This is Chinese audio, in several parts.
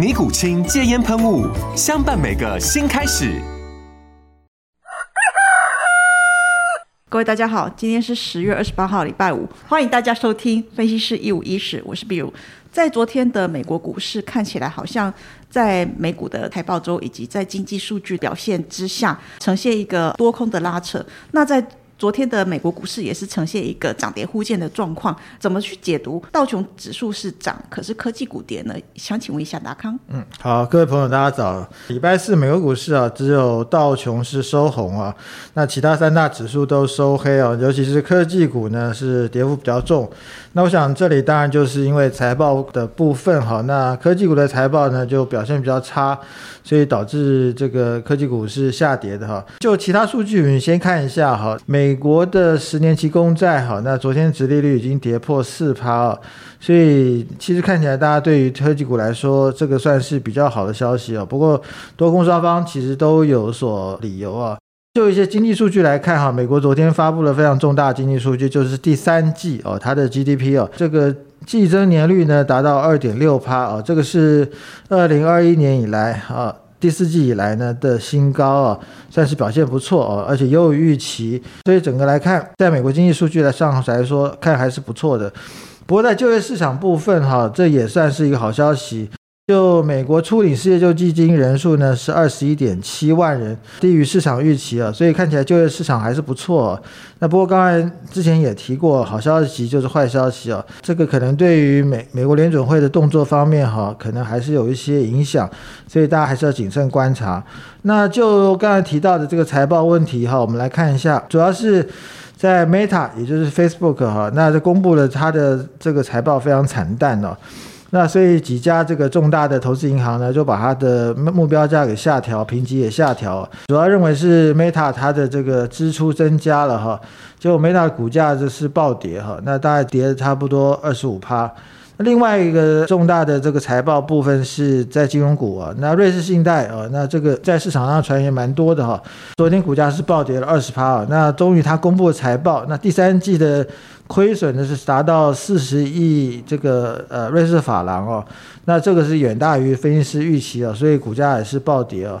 尼古清戒烟喷雾，相伴每个新开始。各位大家好，今天是十月二十八号，礼拜五，欢迎大家收听分析师一五一十，我是比如。在昨天的美国股市看起来好像在美股的财报周以及在经济数据表现之下，呈现一个多空的拉扯。那在昨天的美国股市也是呈现一个涨跌互见的状况，怎么去解读道琼指数是涨，可是科技股跌呢？想请问一下达康。嗯，好，各位朋友，大家早。礼拜四美国股市啊，只有道琼是收红啊，那其他三大指数都收黑啊，尤其是科技股呢是跌幅比较重。那我想这里当然就是因为财报的部分哈，那科技股的财报呢就表现比较差，所以导致这个科技股是下跌的哈。就其他数据，我们先看一下哈，美美国的十年期公债哈，那昨天殖利率已经跌破四趴，所以其实看起来大家对于科技股来说，这个算是比较好的消息啊。不过多空双方其实都有所理由啊。就一些经济数据来看，哈，美国昨天发布了非常重大的经济数据，就是第三季哦，它的 GDP 哦，这个季增年率呢达到二点六趴哦，这个是二零二一年以来啊第四季以来呢的新高啊，算是表现不错哦，而且优于预期，所以整个来看，在美国经济数据的上来说，看还是不错的。不过在就业市场部分哈，这也算是一个好消息。就美国初领失业救济金人数呢是二十一点七万人，低于市场预期啊，所以看起来就业市场还是不错。那不过刚才之前也提过，好消息就是坏消息啊，这个可能对于美美国联准会的动作方面哈，可能还是有一些影响，所以大家还是要谨慎观察。那就刚才提到的这个财报问题哈，我们来看一下，主要是在 Meta，也就是 Facebook 哈，那这公布了它的这个财报非常惨淡哦。那所以几家这个重大的投资银行呢，就把它的目标价给下调，评级也下调，主要认为是 Meta 它的这个支出增加了哈，结果 Meta 股价就是暴跌哈，那大概跌了差不多二十五趴。另外一个重大的这个财报部分是在金融股啊，那瑞士信贷啊，那这个在市场上传言蛮多的哈，昨天股价是暴跌了二十趴啊，那终于它公布了财报，那第三季的。亏损呢是达到四十亿这个呃瑞士法郎哦，那这个是远大于分析师预期的，所以股价也是暴跌哦。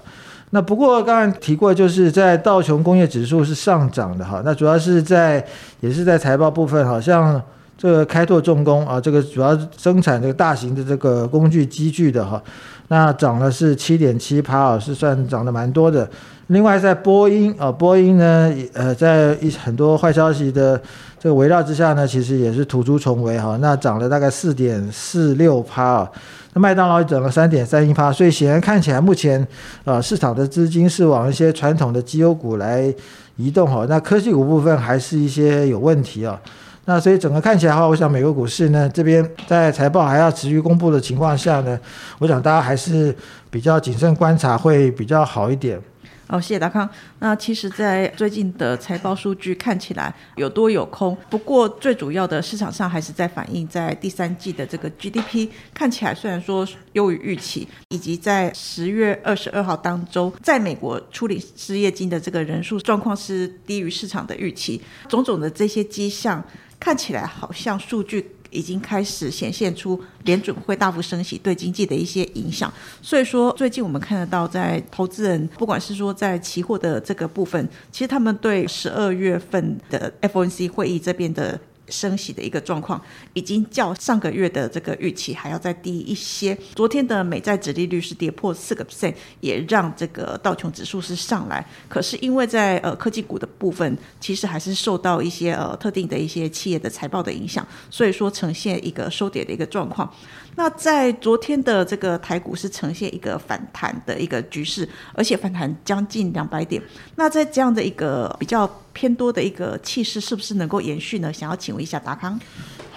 那不过刚才提过，就是在道琼工业指数是上涨的哈，那主要是在也是在财报部分，好像这个开拓重工啊，这个主要生产这个大型的这个工具机具的哈，那涨了是七点七趴啊，是算涨得蛮多的。另外在波音啊，波音呢，呃，在一很多坏消息的这个围绕之下呢，其实也是突出重围哈，那涨了大概四点四六趴啊，那麦当劳也涨了三点三一趴，所以显然看起来目前啊市场的资金是往一些传统的绩优股来移动哈，那科技股部分还是一些有问题啊，那所以整个看起来的话，我想美国股市呢这边在财报还要持续公布的情况下呢，我想大家还是比较谨慎观察会比较好一点。好，谢谢达康。那其实，在最近的财报数据看起来有多有空，不过最主要的市场上还是在反映在第三季的这个 GDP 看起来虽然说优于预期，以及在十月二十二号当中，在美国处理失业金的这个人数状况是低于市场的预期，种种的这些迹象看起来好像数据。已经开始显现出联准会大幅升息对经济的一些影响，所以说最近我们看得到，在投资人不管是说在期货的这个部分，其实他们对十二月份的 FOMC 会议这边的升息的一个状况，已经较上个月的这个预期还要再低一些。昨天的美债指利率是跌破四个 percent，也让这个道琼指数是上来。可是因为在呃科技股的部分，其实还是受到一些呃特定的一些企业的财报的影响，所以说呈现一个收跌的一个状况。那在昨天的这个台股是呈现一个反弹的一个局势，而且反弹将近两百点。那在这样的一个比较偏多的一个气势，是不是能够延续呢？想要请问一下达康。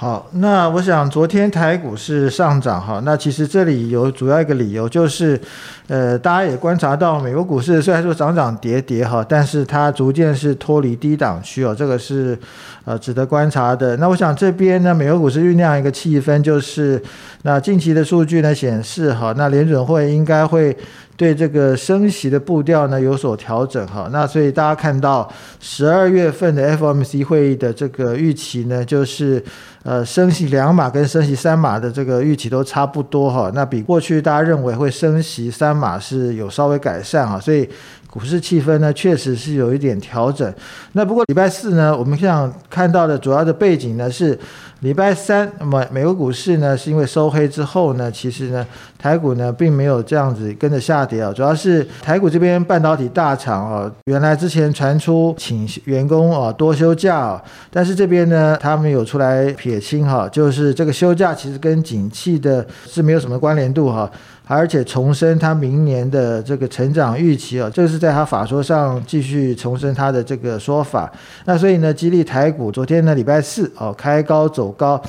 好，那我想昨天台股是上涨哈，那其实这里有主要一个理由就是，呃，大家也观察到美国股市虽然说涨涨跌跌哈，但是它逐渐是脱离低档区哦，这个是呃值得观察的。那我想这边呢，美国股市酝酿一个气氛，就是那近期的数据呢显示哈，那联准会应该会。对这个升息的步调呢有所调整哈，那所以大家看到十二月份的 FOMC 会议的这个预期呢，就是呃升息两码跟升息三码的这个预期都差不多哈，那比过去大家认为会升息三码是有稍微改善啊，所以股市气氛呢确实是有一点调整。那不过礼拜四呢，我们想看到的主要的背景呢是。礼拜三，那么美国股市呢，是因为收黑之后呢，其实呢，台股呢并没有这样子跟着下跌啊，主要是台股这边半导体大厂啊，原来之前传出请员工啊多休假啊，但是这边呢，他们有出来撇清哈，就是这个休假其实跟景气的是没有什么关联度哈。而且重申他明年的这个成长预期啊，这是在他法说上继续重申他的这个说法。那所以呢，激励台股昨天呢礼拜四哦开高走高，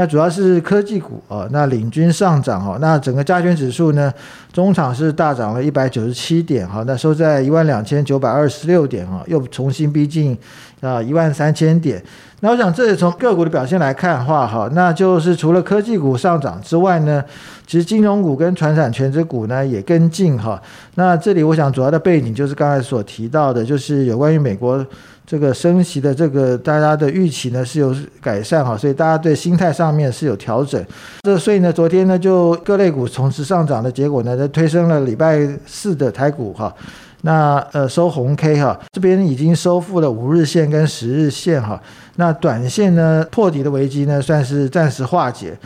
那主要是科技股哦，那领军上涨哦。那整个加权指数呢，中场是大涨了一百九十七点哈，那收在一万两千九百二十六点哈，又重新逼近啊一万三千点。那我想，这里从个股的表现来看的话，哈，那就是除了科技股上涨之外呢，其实金融股跟传产全值股呢也跟进哈。那这里我想主要的背景就是刚才所提到的，就是有关于美国这个升息的这个大家的预期呢是有改善哈，所以大家对心态上面是有调整。这所以呢，昨天呢就各类股同时上涨的结果呢，就推升了礼拜四的台股哈。那呃收红 K 哈，这边已经收复了五日线跟十日线哈。那短线呢破底的危机呢算是暂时化解。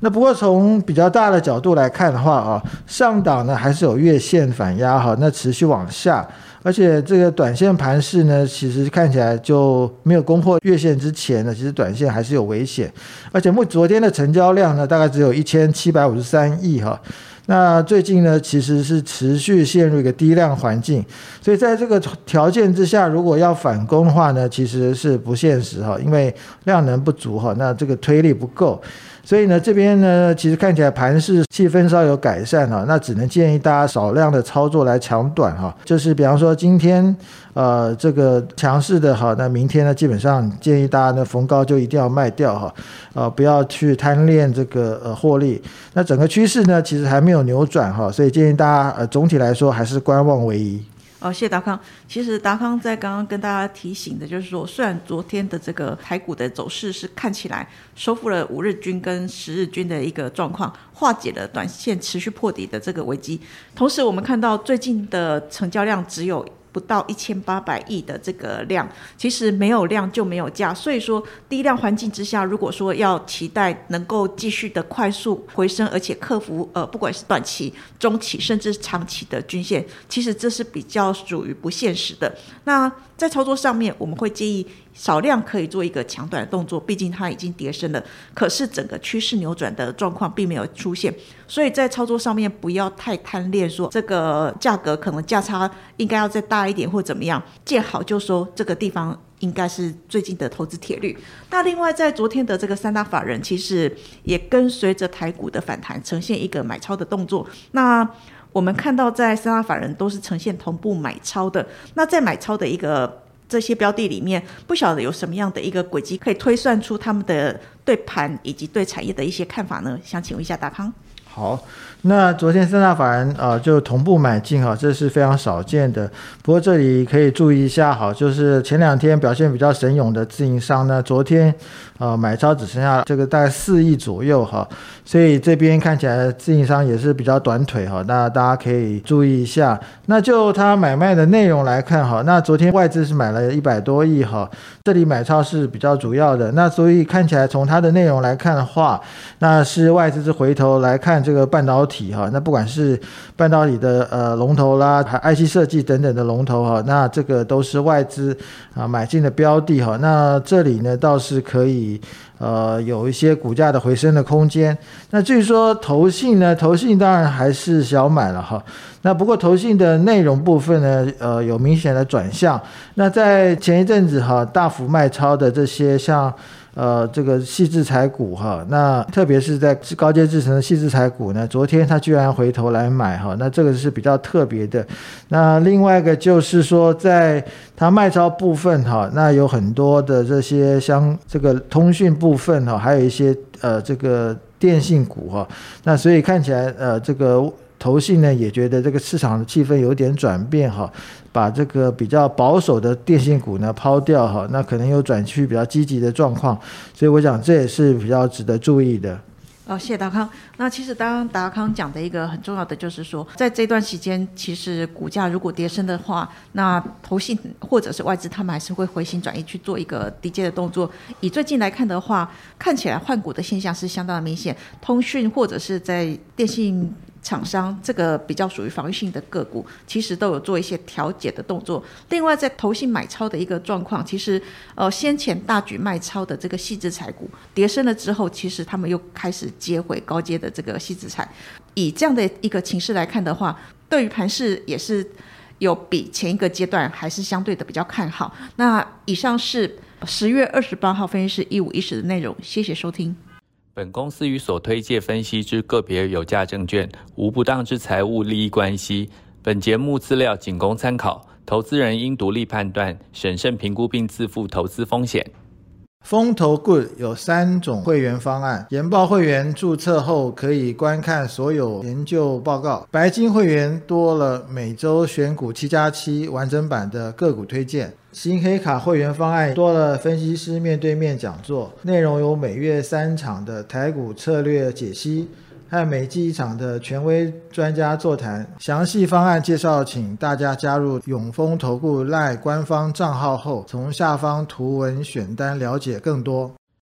那不过从比较大的角度来看的话啊，上档呢还是有月线反压哈，那持续往下，而且这个短线盘势呢，其实看起来就没有攻破月线之前呢，其实短线还是有危险。而且目昨天的成交量呢，大概只有一千七百五十三亿哈。那最近呢，其实是持续陷入一个低量环境，所以在这个条件之下，如果要反攻的话呢，其实是不现实哈，因为量能不足哈，那这个推力不够。所以呢，这边呢，其实看起来盘势气氛稍有改善哈，那只能建议大家少量的操作来抢短哈。就是比方说今天呃这个强势的哈，那明天呢基本上建议大家呢逢高就一定要卖掉哈，呃不要去贪恋这个呃获利。那整个趋势呢其实还没有扭转哈，所以建议大家呃总体来说还是观望为宜。哦，谢谢达康。其实达康在刚刚跟大家提醒的，就是说，虽然昨天的这个台股的走势是看起来收复了五日均跟十日均的一个状况，化解了短线持续破底的这个危机，同时我们看到最近的成交量只有。不到一千八百亿的这个量，其实没有量就没有价，所以说低量环境之下，如果说要期待能够继续的快速回升，而且克服呃不管是短期、中期甚至长期的均线，其实这是比较属于不现实的。那在操作上面，我们会建议。少量可以做一个强短的动作，毕竟它已经跌升了。可是整个趋势扭转的状况并没有出现，所以在操作上面不要太贪恋，说这个价格可能价差应该要再大一点或怎么样。见好就收，这个地方应该是最近的投资铁律。那另外在昨天的这个三大法人，其实也跟随着台股的反弹，呈现一个买超的动作。那我们看到在三大法人都是呈现同步买超的。那在买超的一个。这些标的里面，不晓得有什么样的一个轨迹可以推算出他们的对盘以及对产业的一些看法呢？想请问一下大康。好，那昨天三大法人啊就同步买进哈，这是非常少见的。不过这里可以注意一下哈，就是前两天表现比较神勇的自营商呢，昨天呃买超只剩下这个大概四亿左右哈，所以这边看起来自营商也是比较短腿哈，那大家可以注意一下。那就他买卖的内容来看哈，那昨天外资是买了一百多亿哈，这里买超是比较主要的。那所以看起来从它的内容来看的话，那是外资是回头来看。这个半导体哈，那不管是半导体的呃龙头啦，还 IC 设计等等的龙头哈，那这个都是外资啊买进的标的哈。那这里呢倒是可以呃有一些股价的回升的空间。那至于说投信呢，投信当然还是小买了哈。那不过投信的内容部分呢，呃有明显的转向。那在前一阵子哈大幅卖超的这些像。呃，这个细制材股哈，那特别是在高阶制成的细制材股呢，昨天他居然回头来买哈，那这个是比较特别的。那另外一个就是说，在它卖超部分哈，那有很多的这些像这个通讯部分哈，还有一些呃这个电信股哈，那所以看起来呃这个。投信呢也觉得这个市场的气氛有点转变哈，把这个比较保守的电信股呢抛掉哈，那可能有转趋比较积极的状况，所以我想这也是比较值得注意的。哦，谢谢达康。那其实刚刚达康讲的一个很重要的就是说，在这段时间，其实股价如果跌升的话，那投信或者是外资他们还是会回心转意去做一个低阶的动作。以最近来看的话，看起来换股的现象是相当的明显，通讯或者是在电信。厂商这个比较属于防御性的个股，其实都有做一些调节的动作。另外，在投信买超的一个状况，其实呃先前大举卖超的这个细制材股，跌升了之后，其实他们又开始接回高阶的这个细制材。以这样的一个情势来看的话，对于盘势也是有比前一个阶段还是相对的比较看好。那以上是十月二十八号分析师一五一十的内容，谢谢收听。本公司与所推介分析之个别有价证券无不当之财务利益关系。本节目资料仅供参考，投资人应独立判断、审慎评估并自负投资风险。风投 Good 有三种会员方案：研报会员注册后可以观看所有研究报告；白金会员多了每周选股七加七完整版的个股推荐。新黑卡会员方案多了分析师面对面讲座，内容有每月三场的台股策略解析，和每季一场的权威专家座谈。详细方案介绍，请大家加入永丰投顾赖官方账号后，从下方图文选单了解更多。